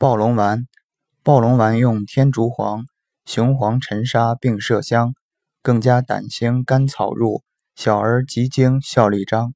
暴龙丸，暴龙丸用天竺黄、雄黄、沉沙并麝香，更加胆星甘草入，小儿急惊效力彰。